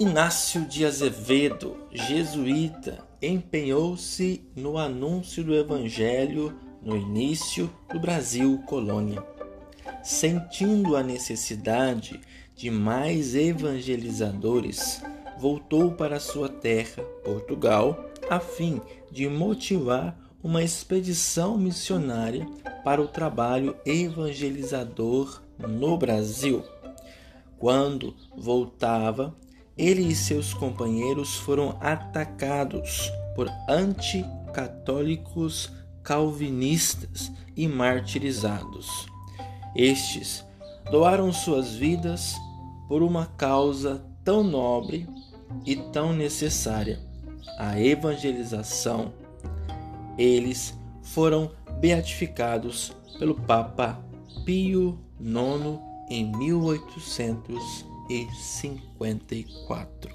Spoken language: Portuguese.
Inácio de Azevedo, jesuíta, empenhou-se no anúncio do Evangelho no início do Brasil colônia. Sentindo a necessidade de mais evangelizadores, voltou para sua terra, Portugal, a fim de motivar uma expedição missionária para o trabalho evangelizador no Brasil. Quando voltava, ele e seus companheiros foram atacados por anticatólicos calvinistas e martirizados. Estes doaram suas vidas por uma causa tão nobre e tão necessária, a evangelização. Eles foram beatificados pelo Papa Pio IX em 1800 e cinquenta e quatro.